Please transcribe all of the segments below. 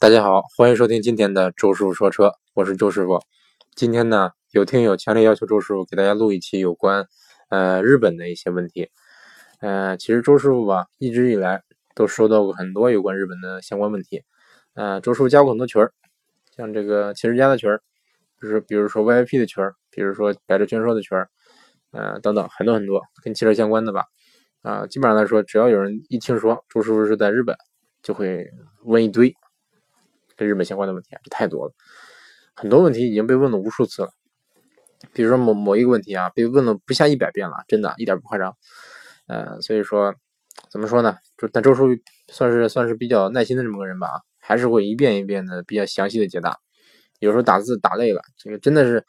大家好，欢迎收听今天的周师傅说车，我是周师傅。今天呢，有听友强烈要求周师傅给大家录一期有关呃日本的一些问题。呃，其实周师傅吧，一直以来都收到过很多有关日本的相关问题。呃，周师傅加过很多群儿，像这个汽车家的群儿，就是比如说 VIP 的群儿，比如说百车全说的群儿，呃等等，很多很多跟汽车相关的吧。啊，基本上来说，只要有人一听说周师傅是在日本，就会问一堆。跟日本相关的问题啊，这太多了，很多问题已经被问了无数次了。比如说某某一个问题啊，被问了不下一百遍了，真的一点不夸张。呃，所以说怎么说呢？就但周叔算是算是比较耐心的这么个人吧，还是会一遍一遍的比较详细的解答。有时候打字打累了，这个真的是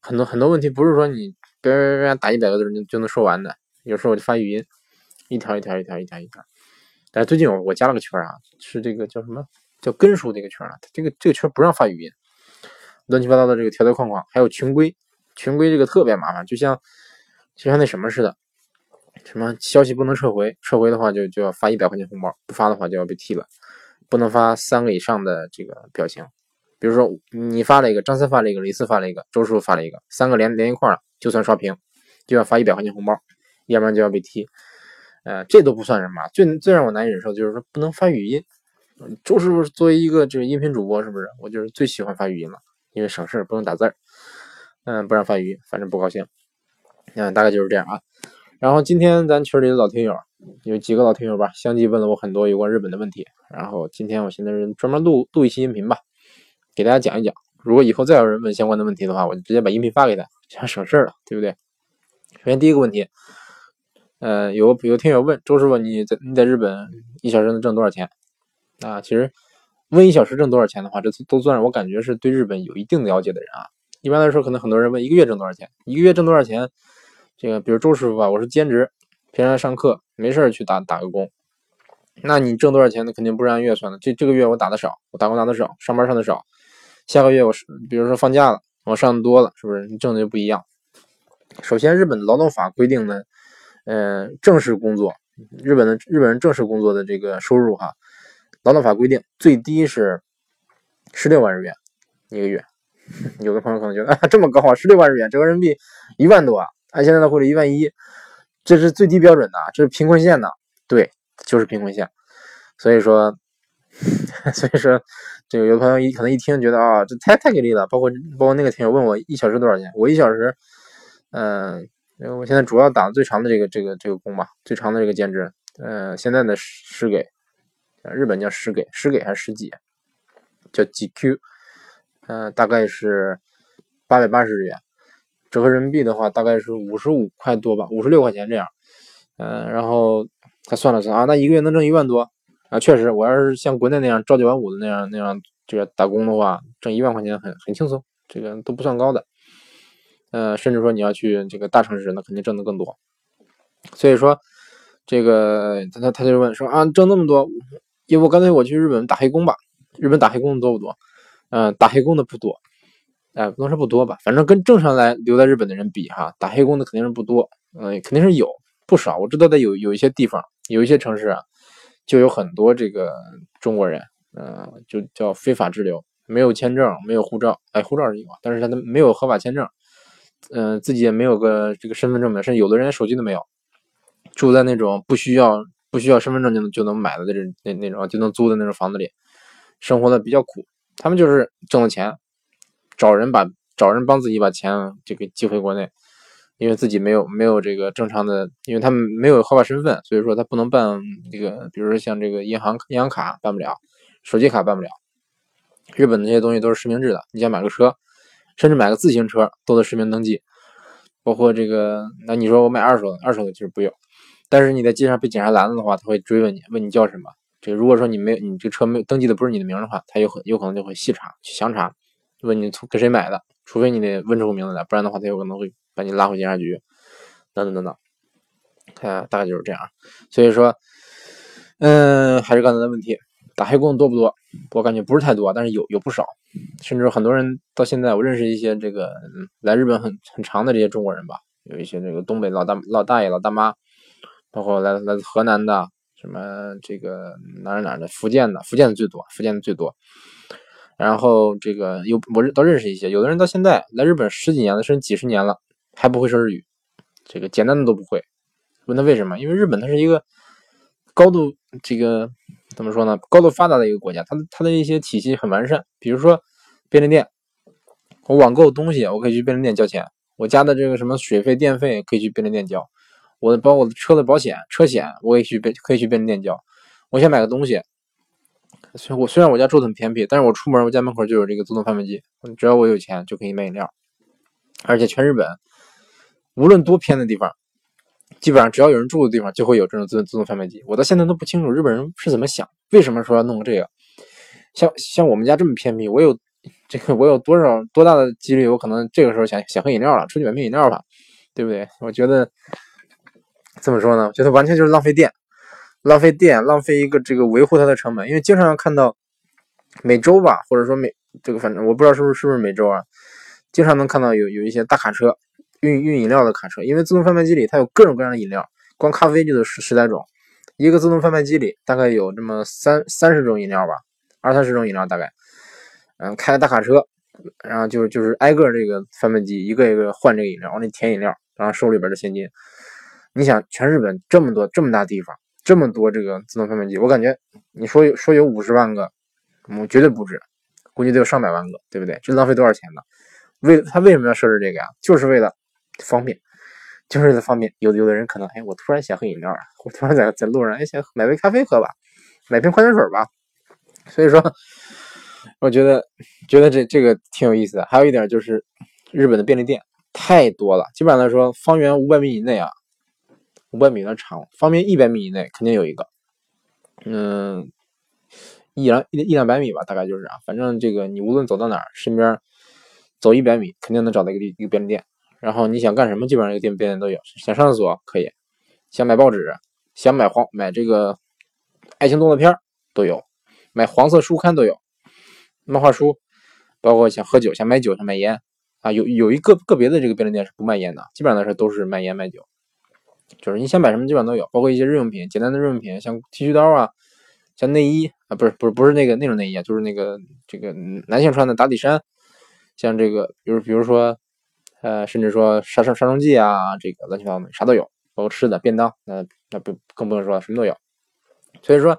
很多很多问题，不是说你别别别打一百个字就就能说完的。有时候我就发语音，一条一条一条一条一条。但是最近我我加了个群啊，是这个叫什么？叫根叔这个群啊，这个这个群不让发语音，乱七八糟的这个条条框框，还有群规，群规这个特别麻烦，就像就像那什么似的，什么消息不能撤回，撤回的话就就要发一百块钱红包，不发的话就要被踢了，不能发三个以上的这个表情，比如说你发了一个，张三发了一个，李四发了一个，周叔发了一个，三个连连一块了，就算刷屏，就要发一百块钱红包，要不然就要被踢，呃，这都不算什么，最最让我难以忍受就是说不能发语音。周师傅作为一个这个音频主播，是不是？我就是最喜欢发语音了，因为省事儿，不用打字儿。嗯，不让发语音，反正不高兴。嗯，大概就是这样啊。然后今天咱群里的老听友有几个老听友吧，相继问了我很多有关日本的问题。然后今天我现在是专门录录一期音频吧，给大家讲一讲。如果以后再有人问相关的问题的话，我就直接把音频发给他，这样省事儿了，对不对？首先第一个问题，呃，有有听友问周师傅，你在你在日本一小时能挣多少钱？啊，其实问一小时挣多少钱的话，这都算我感觉是对日本有一定了解的人啊。一般来说，可能很多人问一个月挣多少钱，一个月挣多少钱？这个比如周师傅吧，我是兼职，平常上课没事去打打个工。那你挣多少钱？那肯定不是按月算的。这这个月我打的少，我打工打的少，上班上的少。下个月我是比如说放假了，我上的多了，是不是？你挣的就不一样。首先，日本劳动法规定呢，呃，正式工作，日本的日本人正式工作的这个收入哈。劳动法规定最低是十六万日元一个月，有的朋友可能觉得啊这么高啊，十六万日元折合人民币一万多啊，按现在的汇率一万一，这是最低标准的，这是贫困线的，对，就是贫困线。所以说，所以说这个有的朋友一可能一听觉得啊这太太给力了，包括包括那个听友问我一小时多少钱，我一小时，嗯，我现在主要打最长的这个这个这个工吧，最长的这个兼职，嗯，现在的是给。日本叫十给，十给还是十几？叫 GQ，嗯，大概是八百八十日元，折合人民币的话，大概是五十五块多吧，五十六块钱这样。嗯，然后他算了算啊，那一个月能挣一万多啊，确实，我要是像国内那样朝九晚五的那样那样这个打工的话，挣一万块钱很很轻松，这个都不算高的。呃，甚至说你要去这个大城市，那肯定挣的更多。所以说，这个他他他就问说啊，挣那么多。要不干脆我去日本打黑工吧？日本打黑工的多不多？嗯，打黑工的不多，哎，不能说不多吧，反正跟正常来留在日本的人比哈，打黑工的肯定是不多，嗯，肯定是有不少。我知道的有有一些地方，有一些城市啊，就有很多这个中国人，嗯，就叫非法滞留，没有签证，没有护照，哎，护照是有，但是他没有合法签证，嗯，自己也没有个这个身份证明，甚至有的人手机都没有，住在那种不需要。不需要身份证就能就能买的那种那那种就能租的那种房子里，生活的比较苦。他们就是挣了钱，找人把找人帮自己把钱就给寄回国内，因为自己没有没有这个正常的，因为他们没有合法身份，所以说他不能办这个，比如说像这个银行银行卡办不了，手机卡办不了。日本那些东西都是实名制的，你想买个车，甚至买个自行车都得实名登记，包括这个，那你说我买二手的，二手的其实不用。但是你在街上被警察拦了的话，他会追问你，问你叫什么。这如果说你没有，你这车没有登记的不是你的名的话，他有很有可能就会细查、去详查，问你从跟谁买的。除非你得问出名字来，不然的话，他有可能会把你拉回警察局，等等等等。看，大概就是这样。所以说，嗯，还是刚才的问题，打黑工多不多？我感觉不是太多，但是有有不少，甚至很多人到现在，我认识一些这个来日本很很长的这些中国人吧，有一些这个东北老大老大爷、老大妈。包括来来自河南的，什么这个哪儿哪儿的福建的，福建的最多，福建的最多。然后这个有我都认识一些，有的人到现在来日本十几年了，甚至几十年了，还不会说日语，这个简单的都不会。问他为什么？因为日本它是一个高度这个怎么说呢？高度发达的一个国家，它它的一些体系很完善。比如说便利店，我网购东西，我可以去便利店交钱；我家的这个什么水费、电费可以去便利店交；我的包我的车的保险、车险，我也去便可以去便利店交。我想买个东西。虽我虽然我家住的很偏僻，但是我出门我家门口就有这个自动贩卖机，只要我有钱就可以买饮料。而且全日本，无论多偏的地方，基本上只要有人住的地方就会有这种自自动贩卖机。我到现在都不清楚日本人是怎么想，为什么说要弄个这个？像像我们家这么偏僻，我有这个我有多少多大的几率，我可能这个时候想想喝饮料了，出去买瓶饮料吧，对不对？我觉得怎么说呢？觉得完全就是浪费电。浪费电，浪费一个这个维护它的成本，因为经常看到每周吧，或者说每这个反正我不知道是不是是不是每周啊，经常能看到有有一些大卡车运运饮料的卡车，因为自动贩卖机里它有各种各样的饮料，光咖啡就得十十来种，一个自动贩卖机里大概有这么三三十种饮料吧，二三十种饮料大概，嗯，开大卡车，然后就是就是挨个这个贩卖机一个一个换这个饮料，往里填饮料，然后收里边的现金。你想，全日本这么多这么大地方。这么多这个自动贩卖机，我感觉你说有说有五十万个，我绝对不止，估计得有上百万个，对不对？这浪费多少钱呢？为他为什么要设置这个呀？就是为了方便，就是为了方便。有的有的人可能，哎，我突然想喝饮料啊，我突然在在路上，哎，想买杯咖啡喝吧，买瓶矿泉水吧。所以说，我觉得觉得这这个挺有意思的。还有一点就是，日本的便利店太多了，基本上来说，方圆五百米以内啊。五百米的长，方圆一百米以内肯定有一个，嗯，一两一一两百米吧，大概就是啊。反正这个你无论走到哪儿，身边走一百米肯定能找到一个一个便利店。然后你想干什么，基本上一个店便利店都有。想上厕所可以，想买报纸，想买黄买这个爱情动作片都有，买黄色书刊都有，漫画书，包括想喝酒，想买酒，想买烟啊，有有一个个别的这个便利店是不卖烟的，基本上来说都是卖烟卖酒。就是你想买什么基本上都有，包括一些日用品，简单的日用品，像剃须刀啊，像内衣啊，不是不是不是那个那种内衣啊，就是那个这个男性穿的打底衫，像这个，比如比如说，呃，甚至说杀杀杀虫剂啊，这个乱七八糟的啥都有，包括吃的便当，那那不更不用说了，什么都有。所以说，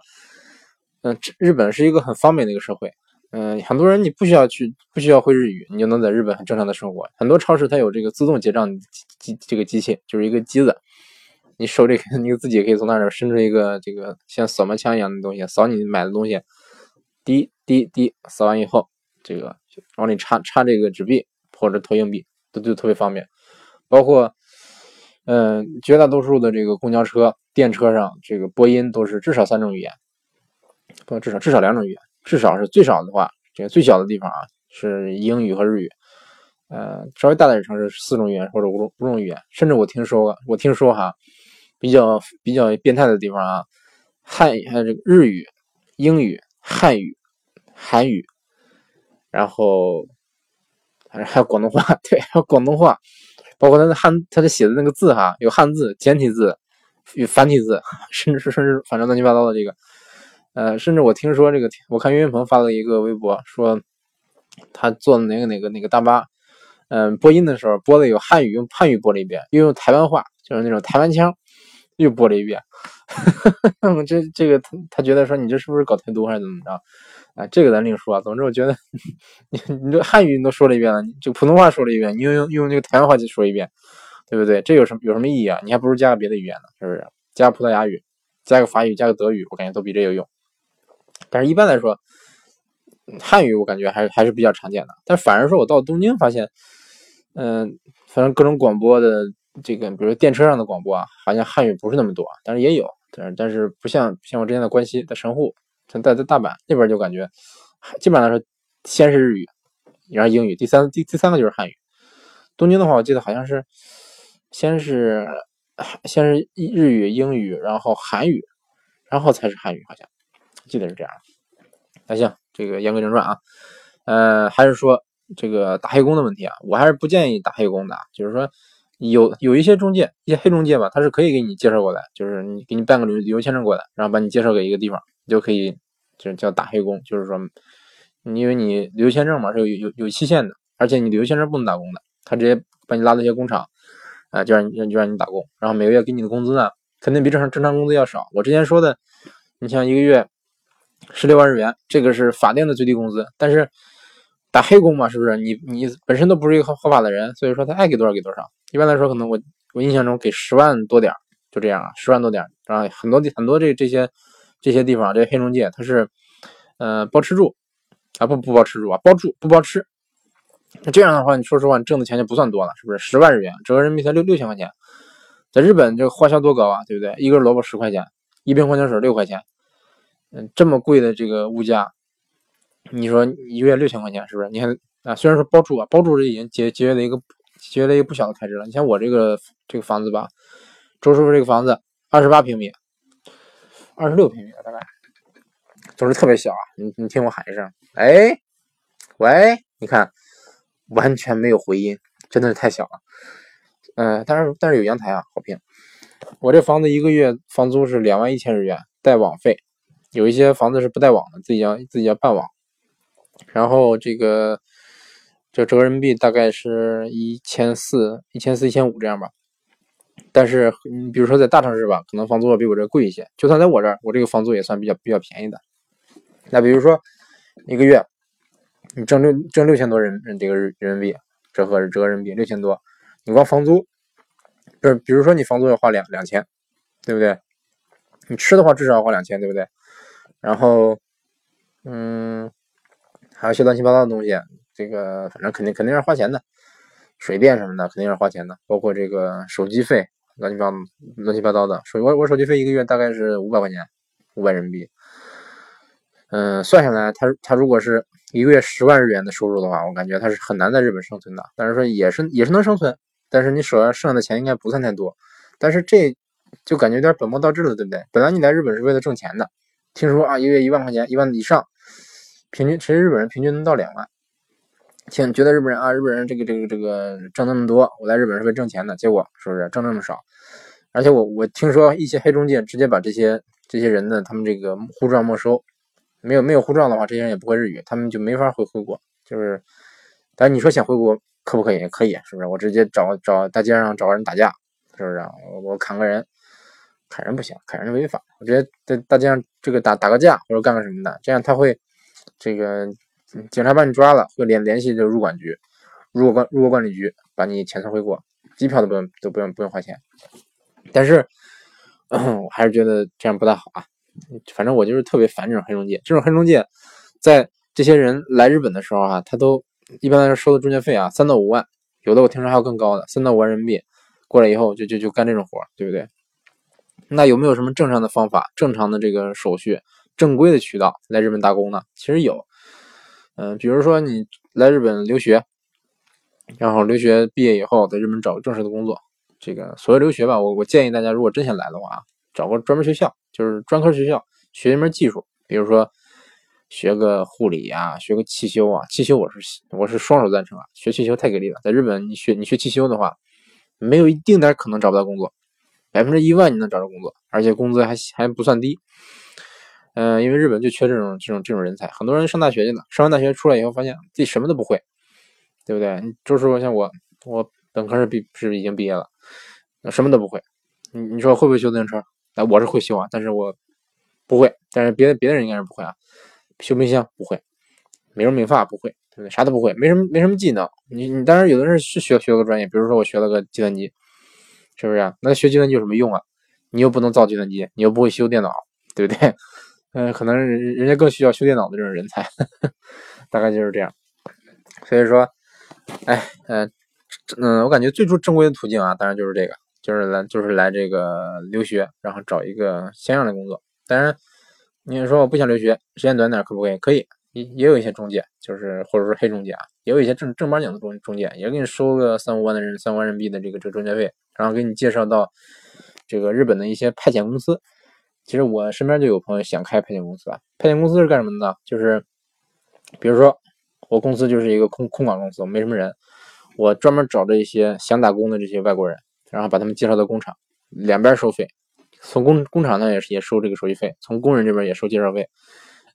嗯，日本是一个很方便的一个社会，嗯，很多人你不需要去不需要会日语，你就能在日本很正常的生活。很多超市它有这个自动结账机这个机器，就是一个机子。你手里 你自己可以从那儿伸出一个这个像扫描枪一样的东西，扫你买的东西，滴滴滴，扫完以后，这个往里插插这个纸币或者投硬币，都就特别方便。包括，嗯，绝大多数的这个公交车、电车上，这个播音都是至少三种语言，不至少至少两种语言，至少是最少的话，这个最小的地方啊是英语和日语，呃，稍微大点的城市四种语言或者五种五种语言，甚至我听说过，我听说哈。比较比较变态的地方啊，汉语还有这个日语、英语、汉语、韩语，然后还还有广东话，对，还有广东话，包括他的汉，他的写的那个字哈，有汉字、简体字、与繁体字，甚至是甚至反正乱七八糟的这个，呃，甚至我听说这个，我看岳云鹏发了一个微博，说他坐的哪个哪个哪个大巴，嗯，播音的时候播的有汉语，用汉语播了一遍，又用台湾话，就是那种台湾腔。又播了一遍，我 这这个他他觉得说你这是不是搞太多还是怎么着？啊，这个咱另说啊。总之我觉得你你这汉语你都说了一遍了，就普通话说了一遍，你又用用那个台湾话再说一遍，对不对？这有什么有什么意义啊？你还不如加个别的语言呢，是不是？加葡萄牙语，加个法语，加个德语，我感觉都比这有用。但是一般来说，汉语我感觉还是还是比较常见的。但反而说我到东京发现，嗯，反正各种广播的。这个，比如说电车上的广播啊，好像汉语不是那么多，但是也有，但是但是不像像我之前的关西在神户，在在大阪那边就感觉，基本上来说，先是日语，然后英语，第三第第三个就是汉语。东京的话，我记得好像是先是先是日语、英语，然后韩语，然后才是汉语，好像记得是这样。那行，这个言归正传啊，呃，还是说这个打黑工的问题啊，我还是不建议打黑工的，就是说。有有一些中介，一些黑中介吧，他是可以给你介绍过来，就是你给你办个旅旅游签证过来，然后把你介绍给一个地方，你就可以，就是叫打黑工，就是说，因为你旅游签证嘛是有有有期限的，而且你旅游签证不能打工的，他直接把你拉到一些工厂，啊，就让你就让你打工，然后每个月给你的工资呢，肯定比正常正常工资要少。我之前说的，你像一个月十六万日元，这个是法定的最低工资，但是打黑工嘛，是不是？你你本身都不是一个合合法的人，所以说他爱给多少给多少。一般来说，可能我我印象中给十万多点就这样啊，十万多点啊，很多地很多这这些这些地方，这些黑中介他是，呃，包吃住啊，不不包吃住啊，包住不包吃。那这样的话，你说实话，你挣的钱就不算多了，是不是？十万日元折合人民币才六六千块钱，在日本这个花销多高啊，对不对？一根萝卜十块钱，一瓶矿泉水六块钱，嗯，这么贵的这个物价，你说一个月六千块钱，是不是？你看啊，虽然说包住啊，包住这已经节节约了一个。节约了一个不小的开支了。你像我这个这个房子吧，周师傅这个房子二十八平米，二十六平米大概，总是特别小啊。你你听我喊一声，哎，喂，你看完全没有回音，真的是太小了。嗯，但是但是有阳台啊，好评。我这房子一个月房租是两万一千日元，带网费。有一些房子是不带网的，自己要自己要办网。然后这个。这折人民币大概是一千四、一千四、一千五这样吧。但是你比如说在大城市吧，可能房租要比我这贵一些。就算在我这儿，我这个房租也算比较比较便宜的。那比如说一个月你挣六挣六千多人这个人民币，折合折合人民币六千多，你光房租，就是比如说你房租要花两两千，对不对？你吃的话至少要花两千，对不对？然后嗯，还有些乱七八糟的东西。这个反正肯定肯定是花钱的，水电什么的肯定是花钱的，包括这个手机费，乱七八乱七八糟的。手我我手机费一个月大概是五百块钱，五百人民币。嗯，算下来，他他如果是一个月十万日元的收入的话，我感觉他是很难在日本生存的。但是说也是也是能生存，但是你手上剩下的钱应该不算太多。但是这就感觉有点本末倒置了，对不对？本来你来日本是为了挣钱的，听说啊，一个月一万块钱，一万以上，平均其实日本人平均能到两万。听觉得日本人啊，日本人这个这个这个挣那么多，我来日本是为挣钱的，结果是不是挣那么少？而且我我听说一些黑中介直接把这些这些人的他们这个护照没收，没有没有护照的话，这些人也不会日语，他们就没法回回国。就是，但你说想回国可不可以？可以，是不是？我直接找找大街上找个人打架，是不是？我我砍个人，砍人不行，砍人违法。我直接在大街上这个打打个架或者干个什么的，这样他会这个。警察把你抓了，会联联系这个入管局，入管入国管理局把你遣送回国，机票都不用都不用不用花钱。但是，我还是觉得这样不太好啊。反正我就是特别烦这种黑中介。这种黑中介，在这些人来日本的时候啊，他都一般来说收的中介费啊，三到五万，有的我听说还有更高的，三到五万人民币。过来以后就就就干这种活，对不对？那有没有什么正常的方法、正常的这个手续、正规的渠道来日本打工呢？其实有。嗯，比如说你来日本留学，然后留学毕业以后在日本找正式的工作，这个所谓留学吧，我我建议大家如果真想来的话，找个专门学校，就是专科学校，学一门技术，比如说学个护理呀，学个汽修啊，汽修我是我是双手赞成啊，学汽修太给力了，在日本你学你学汽修的话，没有一丁点可能找不到工作，百分之一万你能找着工作，而且工资还还不算低。嗯，因为日本就缺这种这种这种人才，很多人上大学去了，上完大学出来以后，发现自己什么都不会，对不对？周师傅像我，我本科是毕是已经毕业了，什么都不会。你你说会不会修自行车？哎，我是会修啊，但是我不会。但是别的别的人应该是不会啊，修冰箱不会，美容美发不会，对不对？啥都不会，没什么没什么技能。你你当然有的人是学学个专业，比如说我学了个计算机，是不是？那学计算机有什么用啊？你又不能造计算机，你又不会修电脑，对不对？嗯，可能人人家更需要修电脑的这种人才，大概就是这样。所以说，哎，嗯，嗯，我感觉最初正规的途径啊，当然就是这个，就是来就是来这个留学，然后找一个像样的工作。当然，你说我不想留学，时间短点可不可以？可以，也也有一些中介，就是或者说黑中介啊，也有一些正正八经的中中介，也给你收个三五万的人三五万人民币的这个这个中介费，然后给你介绍到这个日本的一些派遣公司。其实我身边就有朋友想开派遣公司啊，派遣公司是干什么的呢？就是比如说我公司就是一个空空管公司，没什么人，我专门找这些想打工的这些外国人，然后把他们介绍到工厂，两边收费，从工工厂呢也是也收这个手续费，从工人这边也收介绍费，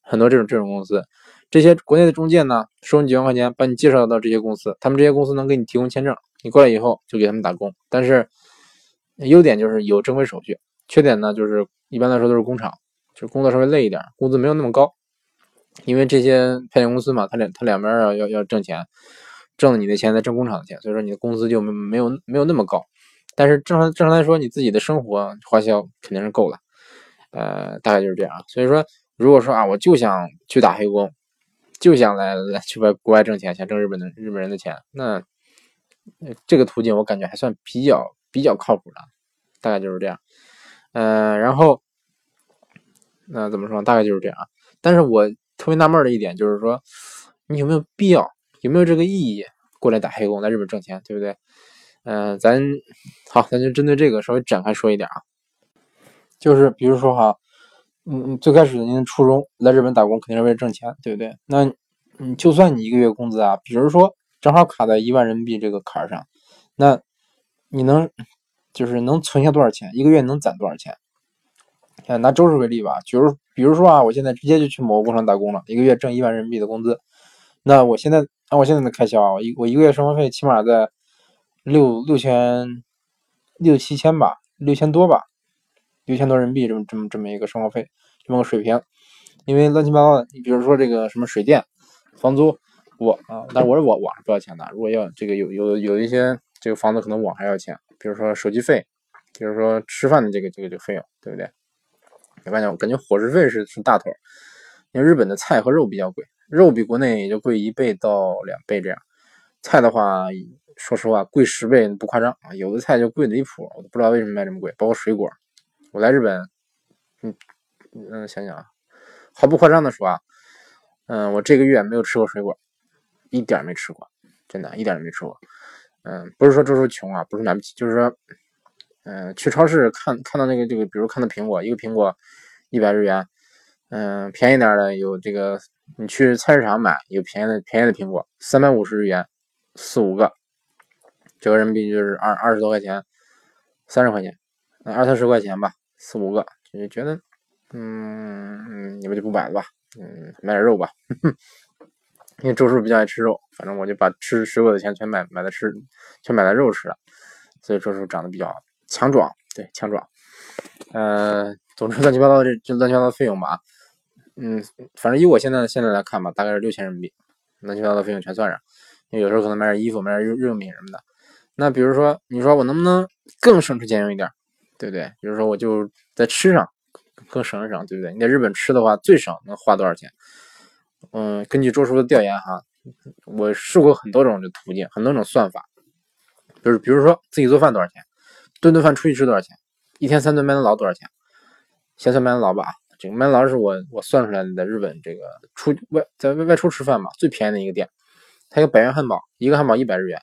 很多这种这种公司，这些国内的中介呢收你几万块钱，把你介绍到这些公司，他们这些公司能给你提供签证，你过来以后就给他们打工，但是优点就是有正规手续，缺点呢就是一般来说都是工厂，就是工作稍微累一点，工资没有那么高。因为这些派遣公司嘛，他两他两边要要要挣钱，挣你的钱再挣工厂的钱，所以说你的工资就没没有没有那么高。但是正常正常来说，你自己的生活花销肯定是够了，呃，大概就是这样。所以说，如果说啊，我就想去打黑工，就想来来去外国外挣钱，想挣日本的日本人的钱，那这个途径我感觉还算比较比较靠谱的，大概就是这样。呃，然后那怎么说？大概就是这样。但是我。特别纳闷的一点就是说，你有没有必要，有没有这个意义过来打黑工，在日本挣钱，对不对？嗯，咱好，咱就针对这个稍微展开说一点啊。就是比如说哈，嗯，最开始您的初衷来日本打工肯定是为了挣钱，对不对？那嗯，就算你一个月工资啊，比如说正好卡在一万人民币这个坎儿上，那你能就是能存下多少钱？一个月能攒多少钱？拿周氏为例吧，比如比如说啊，我现在直接就去某个工厂打工了，一个月挣一万人民币的工资，那我现在按我现在的开销啊，一我一个月生活费起码在六六千六七千吧，六千多吧，六千多人民币这么这么这么一个生活费这么个水平，因为乱七八糟的，你比如说这个什么水电、房租，我啊，但是我是网网是不要钱的，如果要这个有有有一些这个房子可能网还要钱，比如说手机费，比如说吃饭的这个这个这个费用，对不对？我感觉我感觉伙食费是是大头，因为日本的菜和肉比较贵，肉比国内也就贵一倍到两倍这样。菜的话，说实话贵十倍不夸张啊，有的菜就贵离谱，我都不知道为什么卖这么贵。包括水果，我来日本，嗯嗯，想想啊，毫不夸张的说啊，嗯，我这个月没有吃过水果，一点没吃过，真的，一点都没吃过。嗯，不是说周叔穷啊，不是买不起，就是说。嗯，去超市看看到那个这个，比如看到苹果，一个苹果一百日元，嗯，便宜点的有这个，你去菜市场买有便宜的便宜的苹果，三百五十日元，四五个，折合人民币就是二二十多块钱，三十块钱，二三十块钱吧，四五个，就觉得，嗯，你们就不买了吧，嗯，买点肉吧，因为周叔比较爱吃肉，反正我就把吃水果的钱全买买了吃，全买了肉吃了，所以周叔长得比较。强壮，对强壮，呃，总之乱七八糟这这乱七八糟费用吧，嗯，反正以我现在现在来看吧，大概是六千人民币，乱七八糟费用全算上，因为有时候可能买点衣服，买点日日用品什么的。那比如说，你说我能不能更省吃俭用一点，对不对？比如说我就在吃上更省一省，对不对？你在日本吃的话，最少能花多少钱？嗯，根据周叔的调研哈，我试过很多种的途径，很多种算法，就是比如说自己做饭多少钱？顿顿饭出去吃多少钱？一天三顿麦当劳多少钱？先算麦当劳吧。这个麦当劳是我我算出来的，在日本这个出外在外外出吃饭嘛，最便宜的一个店。它有百元汉堡，一个汉堡一百日元。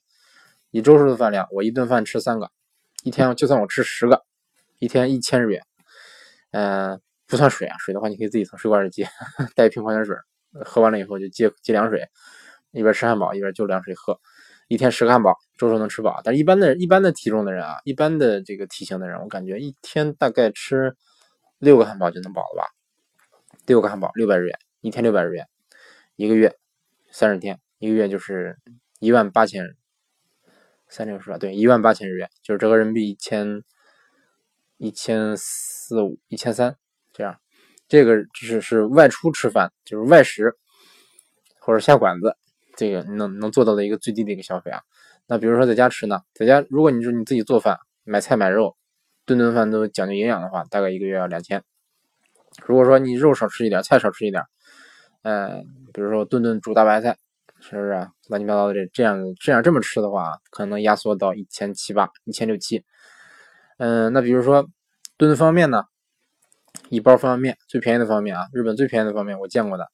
以周叔的饭量，我一顿饭吃三个，一天就算我吃十个，一天一千日元。嗯，不算水啊，水的话你可以自己从水管里接，带一瓶矿泉水，喝完了以后就接接凉水，一边吃汉堡一边就凉水喝。一天十个汉堡，周周能吃饱。但是一般的一般的体重的人啊，一般的这个体型的人，我感觉一天大概吃六个汉堡就能饱了吧？六个汉堡六百日元，一天六百日元，一个月三十天，一个月就是一万八千，三六十吧？对，一万八千日元，就是折合人民币一千一千四五一千三这样。这个只是是外出吃饭，就是外食或者下馆子。这个能能做到的一个最低的一个消费啊，那比如说在家吃呢，在家如果你说你自己做饭，买菜买肉，顿顿饭都讲究营养的话，大概一个月要两千。如果说你肉少吃一点，菜少吃一点，嗯，比如说顿顿煮大白菜，是不是乱七八糟的这这样这样这么吃的话，可能压缩到一千七八、一千六七。嗯，那比如说顿顿方便面呢，一包方便面最便宜的方便面啊，日本最便宜的方便面我见过的。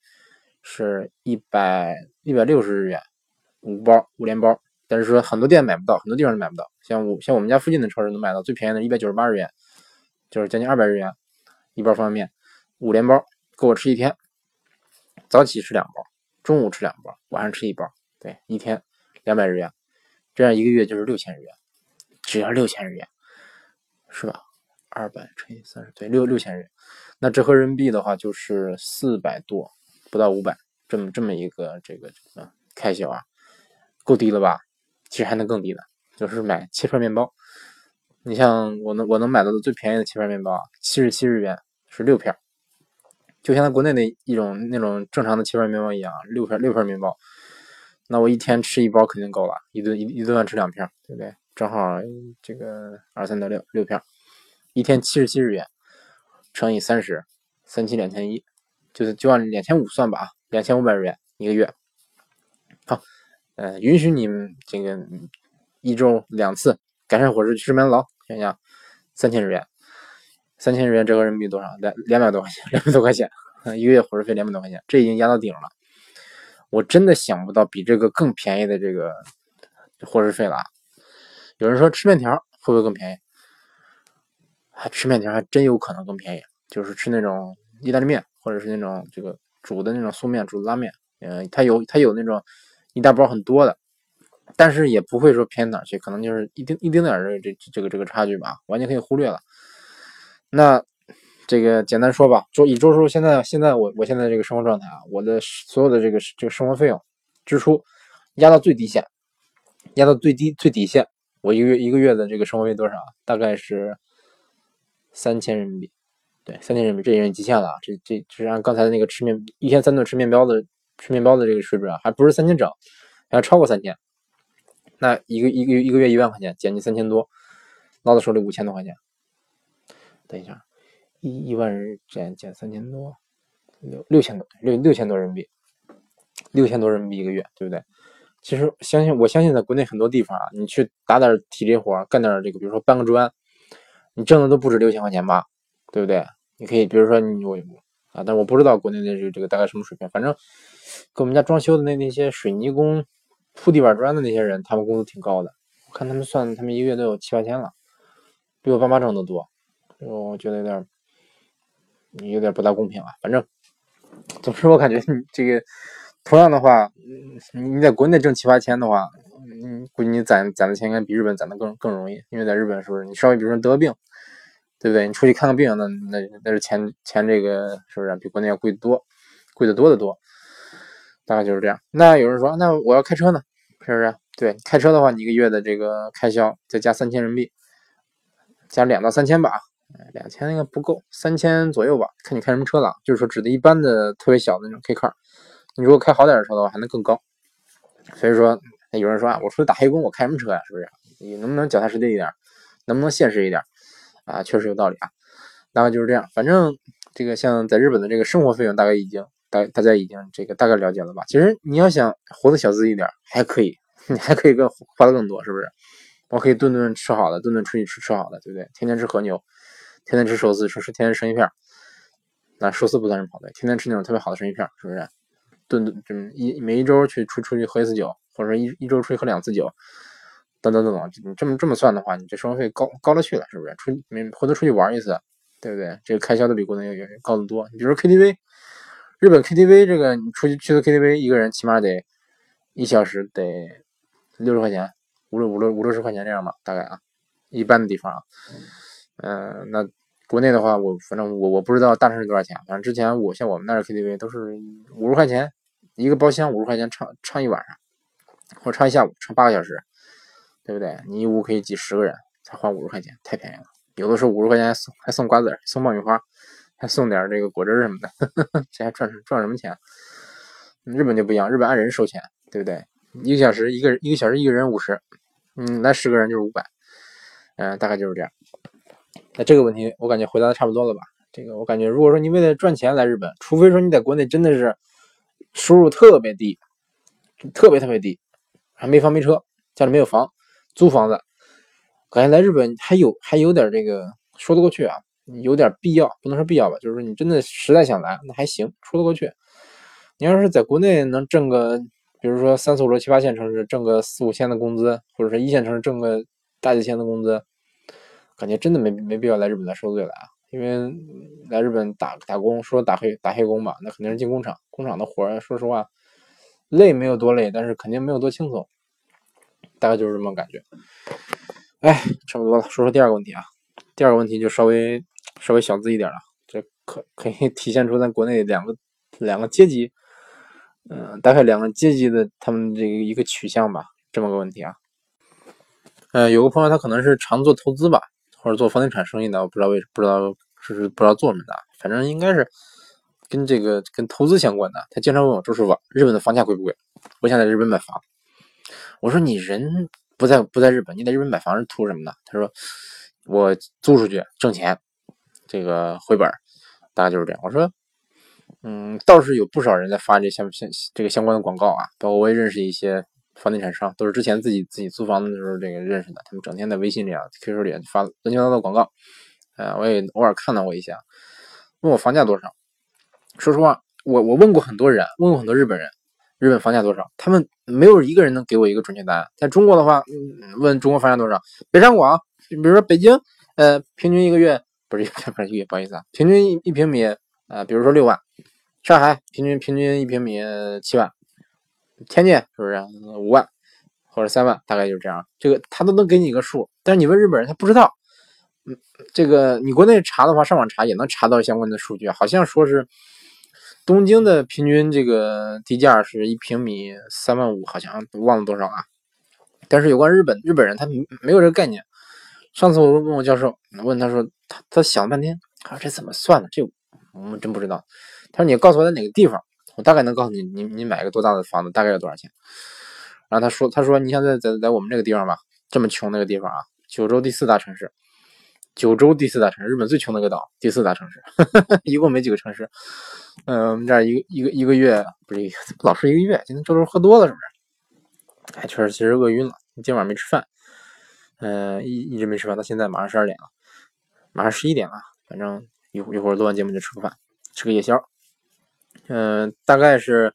是一百一百六十日元，五包五连包，但是说很多店买不到，很多地方都买不到。像我像我们家附近的超市能买到最便宜的，一百九十八日元，就是将近二百日元一包方便面，五连包够我吃一天。早起吃两包，中午吃两包，晚上吃一包，对，一天两百日元，这样一个月就是六千日元，只要六千日元，是吧？二百乘以三十，对，六六千日元。那折合人民币的话，就是四百多，不到五百，这么这么一个这个这个开销啊，够低了吧？其实还能更低的，就是买切片面包。你像我能我能买到的最便宜的切片面包啊，七十七日元是六片，就像在国内的一种那种正常的切片面包一样，六片六片面包。那我一天吃一包肯定够了，一顿一一顿饭吃两片，对不对？正好这个二三得六六片，一天七十七日元，乘以三十，三七两千一，就是就按两千五算吧啊，两千五百日元一个月。好，呃，允许你们这个一周两次改善伙食吃麦当劳，想想三千日元，三千日元折合人民币多少？两两百多块钱，两百多块钱，一个月伙食费两百多块钱，这已经压到顶了。我真的想不到比这个更便宜的这个伙食费了。有人说吃面条会不会更便宜？还吃面条还真有可能更便宜，就是吃那种意大利面或者是那种这个煮的那种素面、煮的拉面，嗯，它有它有那种一大包很多的，但是也不会说便宜哪去，可能就是一丁一丁点儿的这这个这个差距吧，完全可以忽略了。那。这个简单说吧，周以周叔现在现在我我现在这个生活状态啊，我的所有的这个这个生活费用支出压到最低线，压到最低最底线，我一个月一个月的这个生活费多少？大概是三千人民币，对，三千人民币，这已经极限了啊！这这这是按刚才那个吃面一天三顿吃面包的吃面包的这个水准啊，还不是三千整，还要超过三千。那一个一个一个月一万块钱，减去三千多，捞到手里五千多块钱。等一下。一一万人减减三千多，六六千多六六千多人民币，六千多人民币一个月，对不对？其实相信我相信在国内很多地方啊，你去打点体力活，干点这个，比如说搬个砖，你挣的都不止六千块钱吧，对不对？你可以比如说你我啊，但我不知道国内的这个这个大概什么水平，反正给我们家装修的那那些水泥工铺地板砖的那些人，他们工资挺高的，我看他们算他们一个月都有七八千了，比我爸妈挣的多，我觉得有点。有点不大公平啊，反正总之我感觉你这个同样的话，你在国内挣七八千的话，嗯，估计你攒攒的钱应该比日本攒的更更容易，因为在日本是不是你稍微比如说得病，对不对？你出去看个病，那那那是钱钱这个是不是比国内要贵得多，贵得多得多，大概就是这样。那有人说，那我要开车呢，是不是？对，开车的话，你一个月的这个开销再加三千人民币，加两到三千吧。两千应该不够，三千左右吧，看你开什么车了。就是说，指的一般的特别小的那种 K car，你如果开好点的车的话，还能更高。所以说，有人说啊，我出去打黑工，我开什么车呀？是不是？你能不能脚踏实地一点？能不能现实一点？啊，确实有道理啊。大概就是这样。反正这个像在日本的这个生活费用，大概已经大大家已经这个大概了解了吧？其实你要想活得小资一点，还可以，你还可以更花的更多，是不是？我可以顿顿吃好的，顿顿出去吃吃好的，对不对？天天吃和牛。天天吃寿司，说是天天生鱼片，那寿司不算是跑的，天天吃那种特别好的生鱼片，是不是？顿顿这么一每一周去出出去喝一次酒，或者说一一周出去喝两次酒，等等等等，你这么这么算的话，你这生活费高高了去了，是不是？出没回头出去玩一次，对不对？这个开销都比国内要要高得多。你比如 KTV，日本 KTV 这个你出去去个 KTV，一个人起码得一小时得六十块钱，五六五六五六十块钱这样吧，大概啊，一般的地方啊。嗯，那国内的话，我反正我我不知道大城市多少钱。反正之前我像我们那儿 KTV 都是五十块钱一个包厢，五十块钱唱唱一晚上，或者唱一下午，唱八个小时，对不对？你一屋可以挤十个人，才花五十块钱，太便宜了。有的时候五十块钱还送还送瓜子儿送爆米花，还送点这个果汁什么的，这还赚赚什么钱？日本就不一样，日本按人收钱，对不对？一个小时一个人一个小时一个人五十，嗯，来十个人就是五百，嗯，大概就是这样。那这个问题我感觉回答的差不多了吧？这个我感觉，如果说你为了赚钱来日本，除非说你在国内真的是收入特别低，特别特别低，还没房没车，家里没有房，租房子，感觉来日本还有还有点这个说得过去啊，有点必要，不能说必要吧，就是你真的实在想来，那还行，说得过去。你要是在国内能挣个，比如说三四五六七八线城市挣个四五千的工资，或者说一线城市挣个大几千的工资。感觉真的没没必要来日本来受罪了啊！因为来日本打打工，说打黑打黑工吧，那肯定是进工厂，工厂的活儿，说实话，累没有多累，但是肯定没有多轻松。大概就是这么感觉。哎，差不多了，说说第二个问题啊。第二个问题就稍微稍微小资一点了，这可可以体现出咱国内两个两个阶级，嗯，大概两个阶级的他们这个一个取向吧，这么个问题啊。呃，有个朋友他可能是常做投资吧，或者做房地产生意的，我不知道为不知道是不知道做什么的，反正应该是跟这个跟投资相关的。他经常问我周师傅，日本的房价贵不贵？我想在日本买房。我说你人不在不在日本，你在日本买房是图什么呢？他说。我租出去挣钱，这个回本大概就是这样。我说，嗯，倒是有不少人在发这相相这个相关的广告啊，包括我也认识一些房地产商，都是之前自己自己租房子的时候这个认识的，他们整天在微信里啊、QQ 里发乱七八糟的广告，呃，我也偶尔看到过一些，问我房价多少。说实话，我我问过很多人，问过很多日本人，日本房价多少，他们没有一个人能给我一个准确答案。在中国的话，问中国房价多少，北上广。比如说北京，呃，平均一个月不是 不是一个月，不好意思啊，平均一一平米，呃，比如说六万。上海平均平均一平米七万，天津是不是五万或者三万？大概就是这样。这个他都能给你一个数，但是你问日本人他不知道。嗯，这个你国内查的话，上网查也能查到相关的数据，好像说是东京的平均这个地价是一平米三万五，好像忘了多少啊。但是有关日本日本人他没有这个概念。上次我问我教授，问他说，他他想了半天，他说这怎么算的？这我们真不知道。他说你告诉我在哪个地方，我大概能告诉你，你你买一个多大的房子，大概要多少钱。然后他说，他说你像在在在我们这个地方吧，这么穷那个地方啊，九州第四大城市，九州第四大城市，日本最穷的一个岛，第四大城市，一共没几个城市。嗯，我们这儿一个一个一个月不是老是一个月，今天周周喝多了是不是？哎，确实其实饿晕了，今晚上没吃饭。嗯，一一直没吃饭，到现在马上十二点了，马上十一点了，反正一会一会儿录完节目就吃个饭，吃个夜宵。嗯，大概是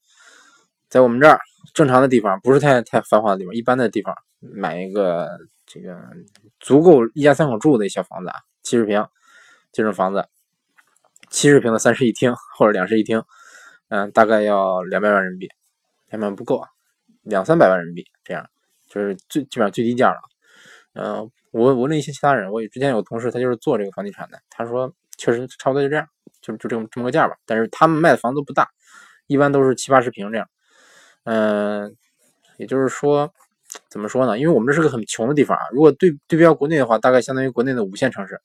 在我们这儿正常的地方，不是太太繁华的地方，一般的地方买一个这个足够一家三口住的一小房子啊，七十平这种房子，七十平的三室一厅或者两室一厅，嗯，大概要两百万人民币，两百万不够啊，两三百万人民币这样，就是最基本上最低价了。嗯，我我问一些其他人，我之前有同事，他就是做这个房地产的，他说确实差不多就这样，就就这么这么个价吧。但是他们卖的房子都不大，一般都是七八十平这样。嗯，也就是说，怎么说呢？因为我们这是个很穷的地方啊。如果对对标国内的话，大概相当于国内的五线城市，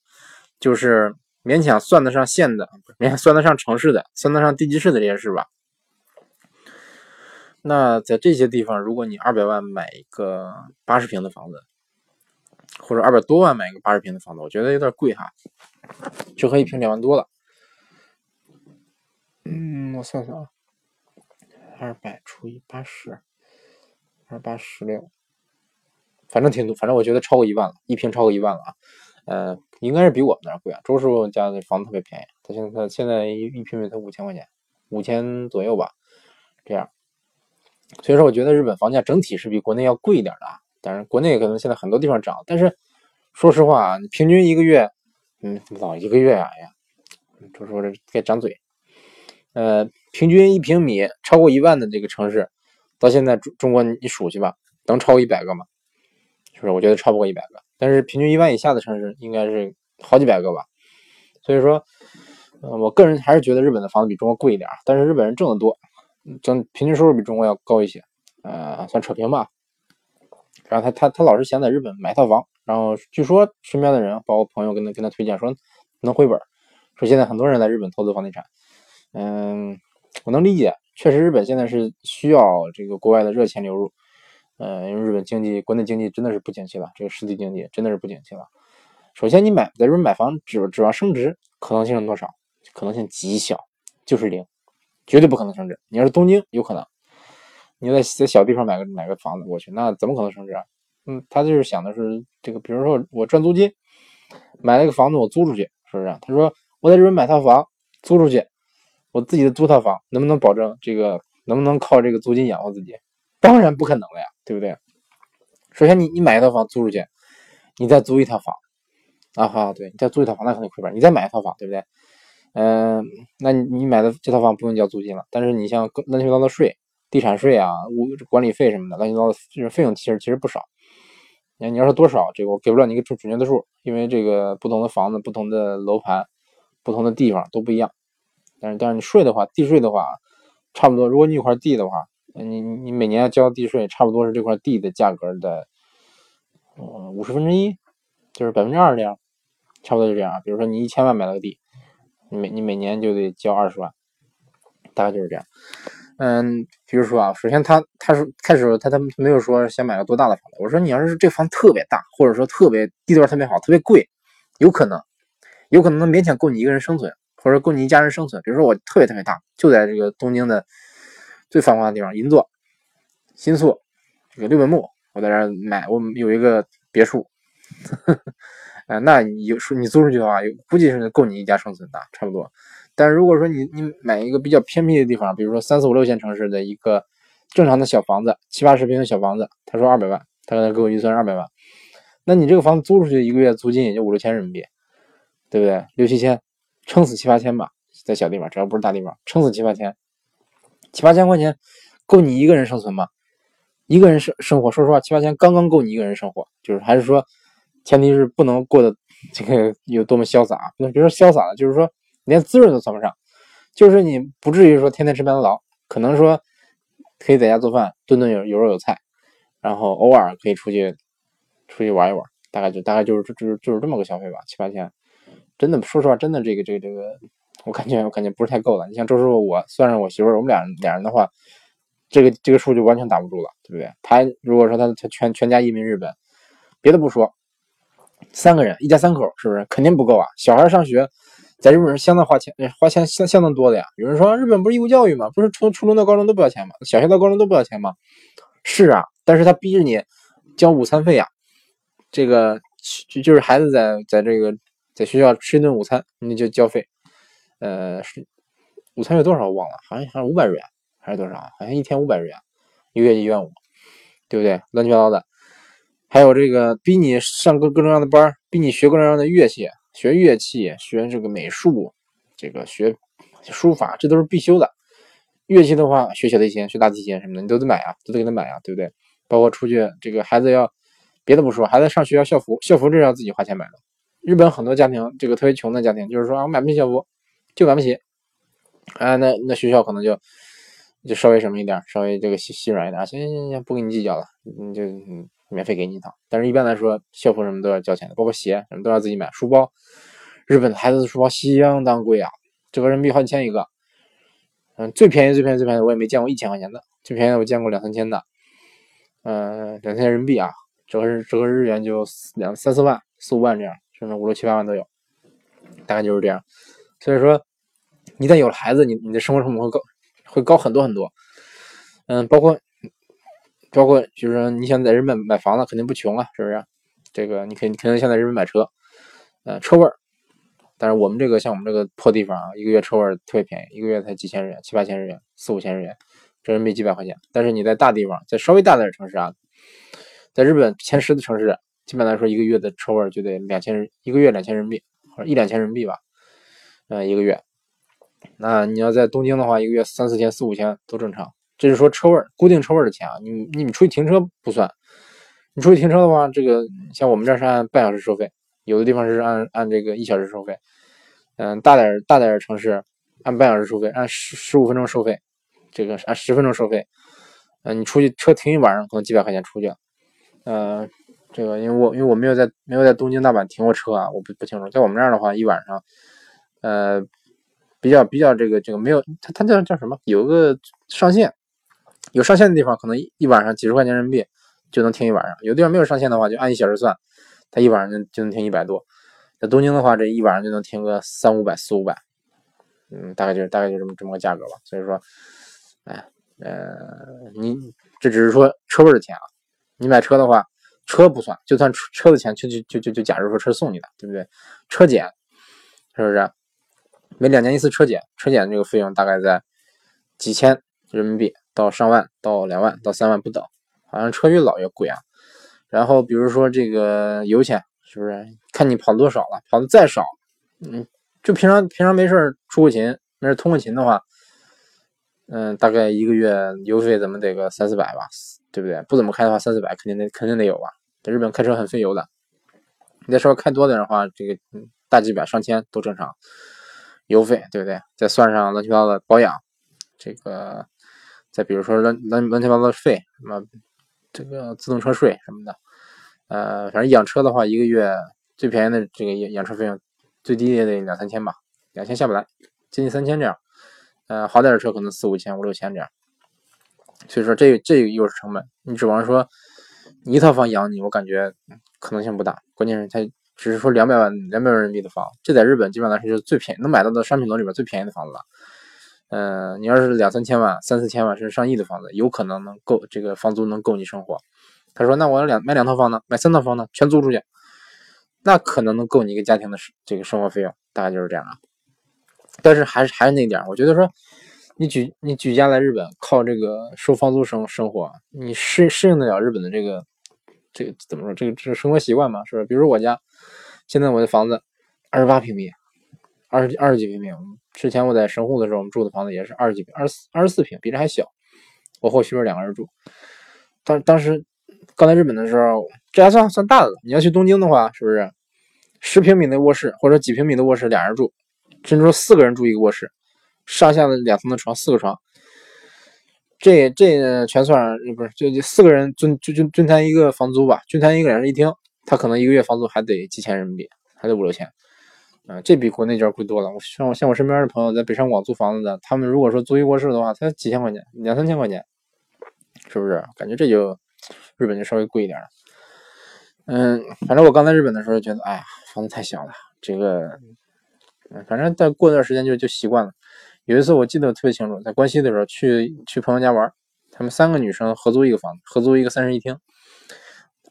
就是勉强算得上县的，勉强算得上城市的，算得上地级市的这些市吧。那在这些地方，如果你二百万买一个八十平的房子，或者二百多万买一个八十平的房子，我觉得有点贵哈，就和一平两万多了。嗯，我算算啊，二百除以八十，二八十六，反正挺多，反正我觉得超过一万了，一平超过一万了啊。呃，应该是比我们那儿贵啊。周师傅家的房子特别便宜，他现在他现在一一平米才五千块钱，五千左右吧，这样。所以说，我觉得日本房价整体是比国内要贵一点的。当然，国内可能现在很多地方涨，但是说实话啊，你平均一个月，嗯，老一个月啊，哎呀，就说这该长嘴。呃，平均一平米超过一万的这个城市，到现在中中国你数去吧，能超过一百个吗？就是？我觉得超不过一百个。但是平均一万以下的城市应该是好几百个吧。所以说，嗯，我个人还是觉得日本的房子比中国贵一点，但是日本人挣得多，挣平均收入比中国要高一些，呃，算扯平吧。然后他他他老是想在日本买套房，然后据说身边的人，包括朋友跟他跟他推荐说能回本，说现在很多人在日本投资房地产，嗯，我能理解，确实日本现在是需要这个国外的热钱流入，嗯，因为日本经济国内经济真的是不景气了，这个实体经济真的是不景气了。首先你买在日本买房指指望升值可能性是多少？可能性极小，就是零，绝对不可能升值。你要是东京有可能。你在在小地方买个买个房子过去，那怎么可能升值啊？嗯，他就是想的是这个，比如说我赚租金，买了个房子我租出去，是不是？他说我在这边买套房租出去，我自己的租套房能不能保证这个能不能靠这个租金养活自己？当然不可能了呀，对不对？首先你你买一套房租出去，你再租一套房啊哈，对你再租一套房那肯定亏本，你再买一套房，对不对？嗯，那你你买的这套房不用交租金了，但是你像乱七八糟的税。地产税啊，物管理费什么的，乱七八糟的这种费用其实其实不少。你你要说多少，这个我给不了你一个准准确的数，因为这个不同的房子、不同的楼盘、不同的地方都不一样。但是但是你税的话，地税的话，差不多。如果你有块地的话，你你每年要交地税，差不多是这块地的价格的，嗯，五十分之一，就是百分之二这样，差不多就这样。比如说你一千万买了个地，你每你每年就得交二十万，大概就是这样。嗯，比如说啊，首先他他是开始他他没有说想买个多大的房子。我说你要是这房特别大，或者说特别地段特别好，特别贵，有可能，有可能能勉强够你一个人生存，或者够你一家人生存。比如说我特别特别大，就在这个东京的最繁华的地方银座、新宿这个六本木，我在这儿买，我有一个别墅，呵呵啊，那有说你租出去的话，估计是够你一家生存的，差不多。但是如果说你你买一个比较偏僻的地方，比如说三四五六线城市的一个正常的小房子，七八十平的小房子，他说二百万，他刚才给我预算二百万，那你这个房子租出去一个月租金也就五六千人民币，对不对？六七千，撑死七八千吧，在小地方，只要不是大地方，撑死七八千，七八千块钱够你一个人生存吗？一个人生生活，说实话，七八千刚刚够你一个人生活，就是还是说，前提是不能过得这个有多么潇洒，那别说潇洒了，就是说。连滋润都算不上，就是你不至于说天天吃麦当劳，可能说可以在家做饭，顿顿有有肉有菜，然后偶尔可以出去出去玩一玩，大概就大概就是就是就是这么个消费吧，七八千，真的说实话，真的这个这个这个，我感觉我感觉不是太够了。你像周师傅，我算上我媳妇儿，我们俩俩人的话，这个这个数就完全打不住了，对不对？他如果说他他全全家移民日本，别的不说，三个人一家三口是不是肯定不够啊？小孩上学。在日本是相当花钱，花钱相相当多的呀。有人说日本不是义务教育吗？不是从初中到高中都不要钱吗？小学到高中都不要钱吗？是啊，但是他逼着你交午餐费呀。这个就就是孩子在在这个在学校吃一顿午餐，你就交费。呃，是午餐费多少我忘了，好像好像五百日元还是多少？好像一天五百日元，一个月一万五，对不对？乱七八糟的。还有这个逼你上各各种各样的班，逼你学各种各样的乐器。学乐器，学这个美术，这个学书法，这都是必修的。乐器的话，学小提琴、学大提琴什么的，你都得买啊，都得给他买啊，对不对？包括出去，这个孩子要别的不说，孩子上学校校服，校服这是要自己花钱买的。日本很多家庭，这个特别穷的家庭，就是说我买不起校服，就买不起。啊，那那学校可能就就稍微什么一点，稍微这个心心软一点，行行行行，不跟你计较了，你就。免费给你一套，但是一般来说，校服什么都要交钱的，包括鞋什么都要自己买。书包，日本的孩子的书包相当贵啊，折合人民币好几千一个。嗯，最便宜最便宜最便宜我也没见过一千块钱的，最便宜的我见过两三千的。嗯，两千人民币啊，折合折合日元就两三四万、四五万这样，甚至五六七八万都有，大概就是这样。所以说，一旦有了孩子，你你的生活成本会高，会高很多很多。嗯，包括。包括就是说，你想在日本买房子，肯定不穷啊，是不是？这个你肯肯定想在日本买车，呃，车位儿。但是我们这个像我们这个破地方啊，一个月车位特别便宜，一个月才几千日元，七八千日元，四五千日元，这人民币几百块钱。但是你在大地方，在稍微大点的城市啊，在日本前十的城市，基本来说一个月的车位就得两千，一个月两千人民币或者一两千人民币吧，嗯，一个月。那你要在东京的话，一个月三四千、四五千都正常。这是说车位固定车位的钱啊，你你们出去停车不算，你出去停车的话，这个像我们这是按半小时收费，有的地方是按按这个一小时收费，嗯，大点大点城市按半小时收费，按十十五分钟收费，这个按十分钟收费，嗯，你出去车停一晚上可能几百块钱出去，嗯，这个因为我因为我没有在没有在东京大阪停过车啊，我不不清楚，在我们这儿的话，一晚上，呃，比较比较这个这个没有，它它叫叫什么？有个上限。有上限的地方，可能一晚上几十块钱人民币就能听一晚上；有地方没有上限的话，就按一小时算，他一晚上就就能听一百多。在东京的话，这一晚上就能听个三五百、四五百，嗯，大概就是大概就这么这么个价格吧。所以说，哎，呃，你这只是说车位的钱啊。你买车的话，车不算，就算车的钱，就就就就就假如说车送你的，对不对？车检是不是？每两年一次车检，车检这个费用大概在几千人民币。到上万到两万到三万不等，好像车越老越贵啊。然后比如说这个油钱，是不是看你跑多少了？跑的再少，嗯，就平常平常没事出个勤，没事通个勤的话，嗯，大概一个月油费怎么得个三四百吧，对不对？不怎么开的话，三四百肯定得肯定得有吧。在日本开车很费油的，你再稍微开多点的话，这个大几百上千都正常，油费对不对？再算上乱七八糟的保养，这个再比如说乱乱乱七八糟的费，什么这个自动车税什么的，呃，反正养车的话，一个月最便宜的这个养养车费用，最低也得两三千吧，两千下不来，接近三千这样，呃，好点的车可能四五千、五六千这样。所以说，这这又是成本。你指望说一套房养你，我感觉可能性不大。关键是它只是说两百万、两百万人民币的房，这在日本基本上来说是最便宜能买到的商品楼里边最便宜的房子了。嗯，你要是两三千万、三四千万甚至上亿的房子，有可能能够这个房租能够你生活。他说：“那我要两买两套房呢？买三套房呢？全租出去，那可能能够你一个家庭的这个生活费用，大概就是这样啊。但是还是还是那点，我觉得说。”你举你举家来日本，靠这个收房租生生活，你适适应得了日本的这个这个怎么说？这个这是生活习惯嘛？是不是？比如我家现在我的房子二十八平米，二十二十几平米。之前我在神户的时候，我们住的房子也是二十几平，二十四二十四平，比这还小。我和我媳妇两个人住。当当时刚来日本的时候，这还算算大的了。你要去东京的话，是不是十平米的卧室或者几平米的卧室，俩人住，甚至说四个人住一个卧室。上下的两层的床，四个床，这这全算不是就就四个人均均均摊一个房租吧，均摊一个两室一厅，他可能一个月房租还得几千人民币，还得五六千，啊，这比国内这贵多了。我像我像我身边的朋友在北上广租房子的，他们如果说租一卧室的话，才几千块钱，两三千块钱，是不是？感觉这就日本就稍微贵一点了。嗯，反正我刚来日本的时候觉得，哎呀，房子太小了，这个，嗯反正再过段时间就就习惯了。有一次我记得特别清楚，在关西的时候去去朋友家玩，他们三个女生合租一个房子，合租一个三室一厅。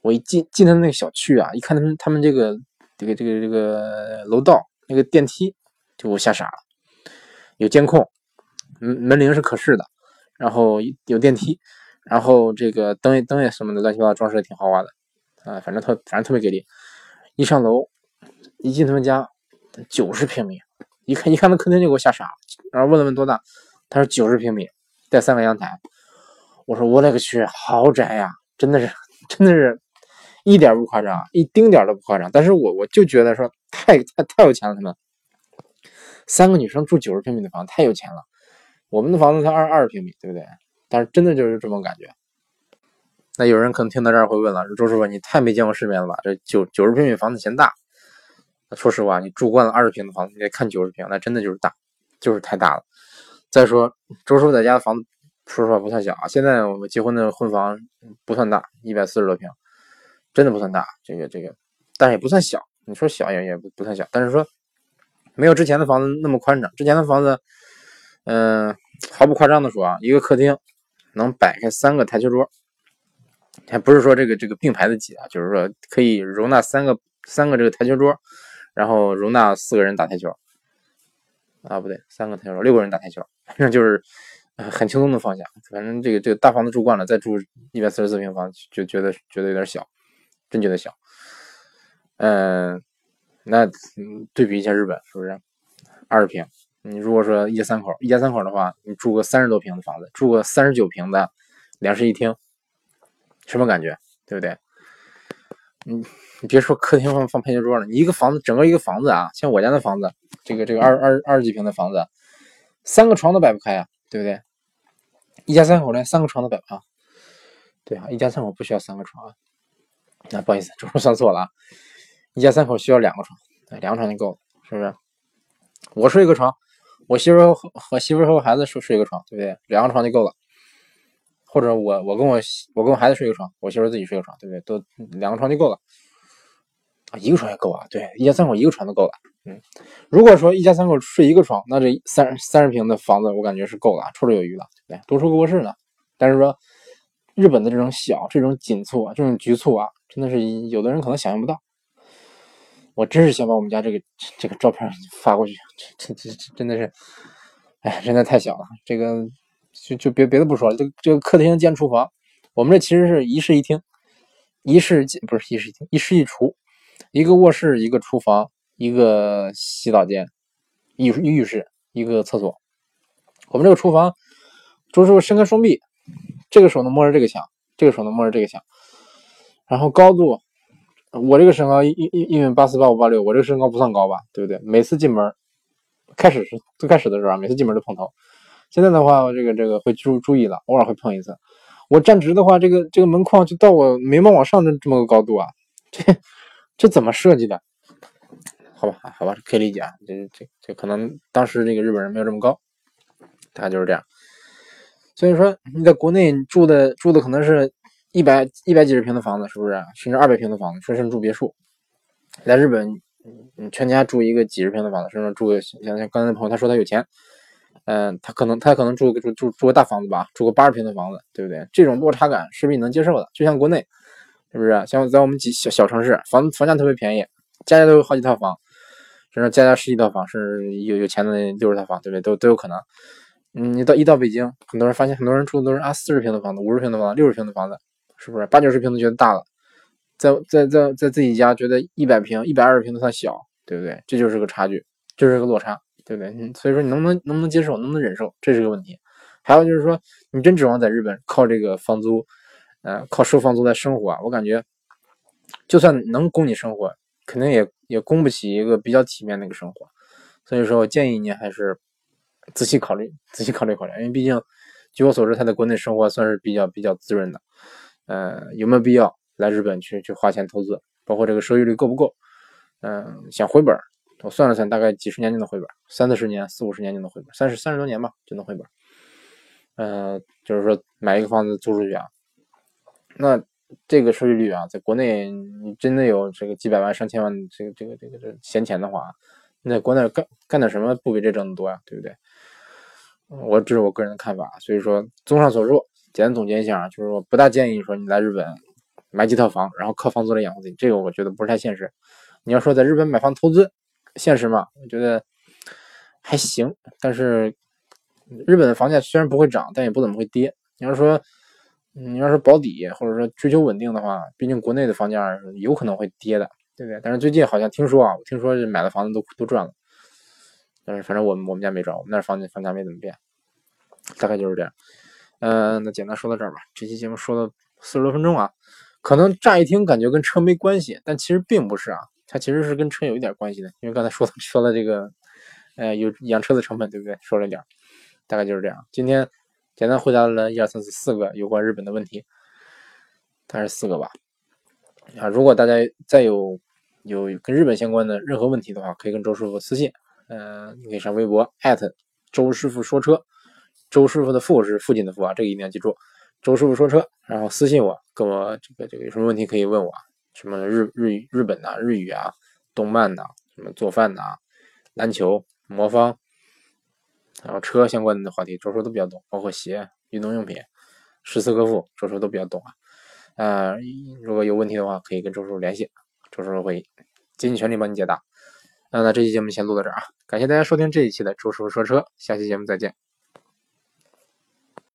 我一进进他们那个小区啊，一看他们他们这个这个这个这个楼道那个电梯，就我吓傻了。有监控，门门铃是可视的，然后有电梯，然后这个灯灯也什么的乱七八糟装饰的挺豪华的啊，反正特反正特别给力。一上楼，一进他们家，九十平米。一看 一看那客厅就给我吓傻了，然后问了问多大，他说九十平米，带三个阳台。我说我勒个去，豪宅呀，真的是真的是一点不夸张，一丁点都不夸张。但是我我就觉得说太太太有钱了，他们三个女生住九十平米的房太有钱了。我们的房子才二二十平米，对不对？但是真的就是这种感觉。那有人可能听到这儿会问了，周师傅你太没见过世面了吧？这九九十平米房子嫌大。说实话，你住惯了二十平的房子，你再看九十平，那真的就是大，就是太大了。再说周师傅在家的房子，说实话不算小啊。现在我们结婚的婚房不算大，一百四十多平，真的不算大。这个这个，但也不算小。你说小也也不不算小，但是说没有之前的房子那么宽敞。之前的房子，嗯，毫不夸张的说啊，一个客厅能摆开三个台球桌，还不是说这个这个并排的挤啊，就是说可以容纳三个三个这个台球桌。然后容纳四个人打台球，啊不对，三个台球，六个人打台球，反正就是很轻松的放下。反正这个这个大房子住惯了，再住一百四十四平方就觉得觉得有点小，真觉得小。嗯，那对比一下日本是不是？二十平，你如果说一家三口，一家三口的话，你住个三十多平的房子，住个三十九平的两室一厅，什么感觉？对不对？嗯。你别说客厅放放配件桌了，你一个房子，整个一个房子啊，像我家的房子，这个这个二二二十几平的房子，三个床都摆不开呀，对不对？一家三口连三个床都摆不开。对啊，一家三口不需要三个床啊。啊，不好意思，这我算错了啊。一家三口需要两个床，两个床就够了，是不是？我睡一个床，我媳妇和和媳妇和我孩子睡睡一个床，对不对？两个床就够了。或者我我跟我我跟我孩子睡一个床，我媳妇自己睡个床，对不对？都两个床就够了。啊，一个床也够啊，对，一家三口一个床都够了。嗯，如果说一家三口睡一个床，那这三三十平的房子，我感觉是够了，绰绰有余了，对不对？多出个卧室呢。但是说日本的这种小、这种紧凑啊、这种局促啊，真的是有的人可能想象不到。我真是想把我们家这个这个照片发过去，这这这真的是，哎，真的太小了。这个就就别别的不说了，就就客厅兼厨房，我们这其实是一室一厅，一室不是一室一厅，一室一厨。一个卧室，一个厨房，一个洗澡间，浴浴室，一个厕所。我们这个厨房，就是伸开双臂，这个手能摸着这个墙，这个手能摸着这个墙。然后高度我这个身高一一一米八四八五八六，我这个身高不算高吧，对不对？每次进门，开始是最开始的时候，每次进门都碰头。现在的话，这个这个会注注意了，偶尔会碰一次。我站直的话，这个这个门框就到我眉毛往上的这么个高度啊，这这怎么设计的？好吧，好吧，可以理解啊，这这这可能当时这个日本人没有这么高，大概就是这样。所以说你在国内住的住的可能是一百一百几十平的房子，是不是？甚至二百平的房子，甚至住别墅。在日本，你全家住一个几十平的房子，甚至住个像像刚才那朋友他说他有钱，嗯，他可能他可能住住住住个大房子吧，住个八十平的房子，对不对？这种落差感是不是你能接受的？就像国内，是不是？像在我们几小小城市，房房价特别便宜，家家都有好几套房。甚至家家十几套房，甚至有有钱的六十套房，对不对？都都有可能。嗯，你到一到北京，很多人发现，很多人住的都是啊四十平的房子、五十平的房子、六十平的房子，是不是？八九十平都觉得大了，在在在在自己家觉得一百平、一百二十平都算小，对不对？这就是个差距，就是个落差，对不对？所以说你能不能能不能接受，能不能忍受，这是个问题。还有就是说，你真指望在日本靠这个房租，呃，靠收房租来生活啊？我感觉，就算能供你生活。肯定也也供不起一个比较体面的一个生活，所以说我建议你还是仔细考虑，仔细考虑考虑，因为毕竟据我所知，他在国内生活算是比较比较滋润的，呃，有没有必要来日本去去花钱投资？包括这个收益率够不够？嗯，想回本，我算了算，大概几十年就能回本，三四十年、四五十年就能回本，三十三十多年吧就能回本。嗯，就是说买一个房子租出去啊，那。这个收益率啊，在国内你真的有这个几百万、上千万这个这个这个这个闲钱的话，你在国内干干点什么不比这挣的多呀？对不对？我这是我个人的看法。所以说，综上所述，简单总结一下啊，就是说不大建议说你来日本买几套房，然后靠房租来养活自己，这个我觉得不是太现实。你要说在日本买房投资，现实嘛？我觉得还行。但是日本的房价虽然不会涨，但也不怎么会跌。你要说。你要是保底或者说追求稳定的话，毕竟国内的房价有可能会跌的，对不对？但是最近好像听说啊，我听说买的房子都都赚了。但是反正我们我们家没赚，我们那房子房价没怎么变，大概就是这样。嗯，那简单说到这儿吧。这期节目说了四十多分钟啊，可能乍一听感觉跟车没关系，但其实并不是啊，它其实是跟车有一点关系的。因为刚才说说了这个，呃，有养车的成本，对不对？说了点，大概就是这样。今天。简单回答了一二三四四个有关日本的问题，大概是四个吧。啊，如果大家再有有跟日本相关的任何问题的话，可以跟周师傅私信。嗯，你可以上微博艾特周师傅说车，周师傅的傅是父亲的父啊，这个一定要记住。周师傅说车，然后私信我，跟我这个这个有什么问题可以问我，什么日日日本的日语啊，动漫的，什么做饭的，篮球魔方。然后车相关的话题，周叔都比较懂，包括鞋、运动用品、诗词歌赋，周叔都比较懂啊。呃，如果有问题的话，可以跟周叔联系，周叔会竭尽全力帮你解答。那那这期节目先录到这儿啊，感谢大家收听这一期的周叔说车，下期节目再见。